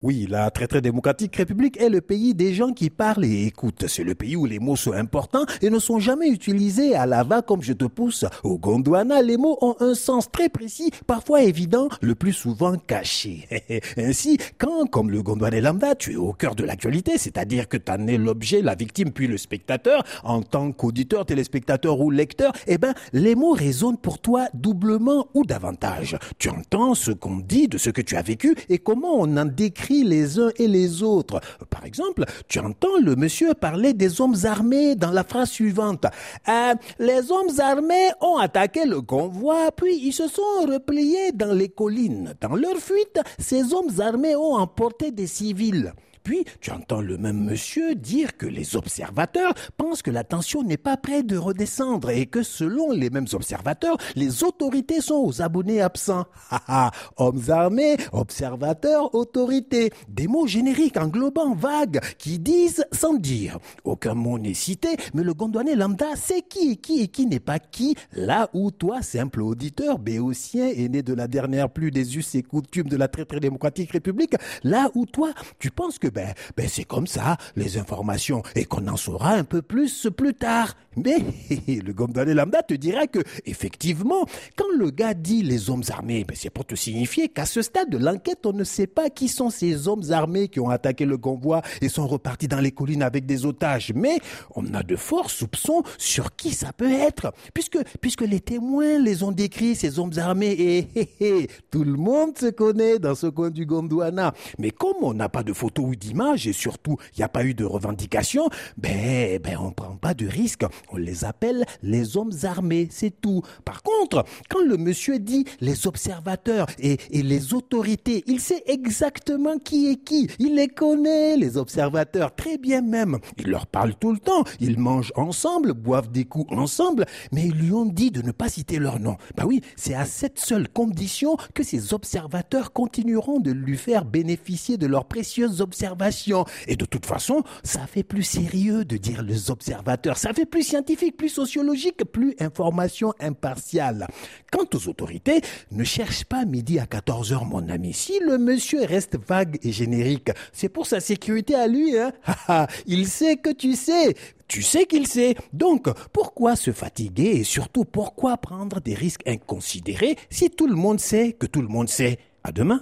Oui, la très très démocratique république est le pays des gens qui parlent et écoutent. C'est le pays où les mots sont importants et ne sont jamais utilisés à la va comme je te pousse. Au Gondwana, les mots ont un sens très précis, parfois évident, le plus souvent caché. Ainsi, quand, comme le Gondwanais lambda, tu es au cœur de l'actualité, c'est-à-dire que tu en es l'objet, la victime puis le spectateur, en tant qu'auditeur, téléspectateur ou lecteur, eh ben, les mots résonnent pour toi doublement ou davantage. Tu entends ce qu'on dit de ce que tu as vécu et comment on en décrit les uns et les autres. Par exemple, tu entends le monsieur parler des hommes armés dans la phrase suivante. Euh, les hommes armés ont attaqué le convoi, puis ils se sont repliés dans les collines. Dans leur fuite, ces hommes armés ont emporté des civils. Puis, tu entends le même monsieur dire que les observateurs pensent que la tension n'est pas près de redescendre et que selon les mêmes observateurs, les autorités sont aux abonnés absents. Hommes armés, observateurs, autorités. Des mots génériques englobant vagues qui disent sans dire. Aucun mot n'est cité, mais le gondouanais lambda sait qui est qui et qui n'est pas qui, là où toi, simple auditeur, béotien, né de la dernière pluie des us et coutumes de la très très démocratique république, là où toi, tu penses que ben, ben c'est comme ça, les informations, et qu'on en saura un peu plus plus tard. Mais le Gondwanais lambda te dira que, effectivement, quand le gars dit les hommes armés, ben c'est pour te signifier qu'à ce stade de l'enquête, on ne sait pas qui sont ces hommes armés qui ont attaqué le convoi et sont repartis dans les collines avec des otages. Mais on a de forts soupçons sur qui ça peut être, puisque, puisque les témoins les ont décrits, ces hommes armés, et tout le monde se connaît dans ce coin du Gondwana. Mais comme on n'a pas de photos ou d'images, et surtout, il n'y a pas eu de revendication, ben, ben, on prend pas de risque. On les appelle les hommes armés, c'est tout. Par contre, quand le monsieur dit les observateurs et, les autorités, il sait exactement qui est qui. Il les connaît, les observateurs, très bien même. Il leur parle tout le temps. Ils mangent ensemble, boivent des coups ensemble, mais ils lui ont dit de ne pas citer leur nom. Bah oui, c'est à cette seule condition que ces observateurs continueront de lui faire bénéficier de leurs précieuses observations. Et de toute façon, ça fait plus sérieux de dire les observateurs. Ça fait plus scientifique, plus sociologique, plus information impartiale. Quant aux autorités, ne cherche pas midi à 14 heures, mon ami. Si le monsieur reste vague et générique, c'est pour sa sécurité à lui, hein. Il sait que tu sais. Tu sais qu'il sait. Donc, pourquoi se fatiguer et surtout pourquoi prendre des risques inconsidérés si tout le monde sait que tout le monde sait? À demain.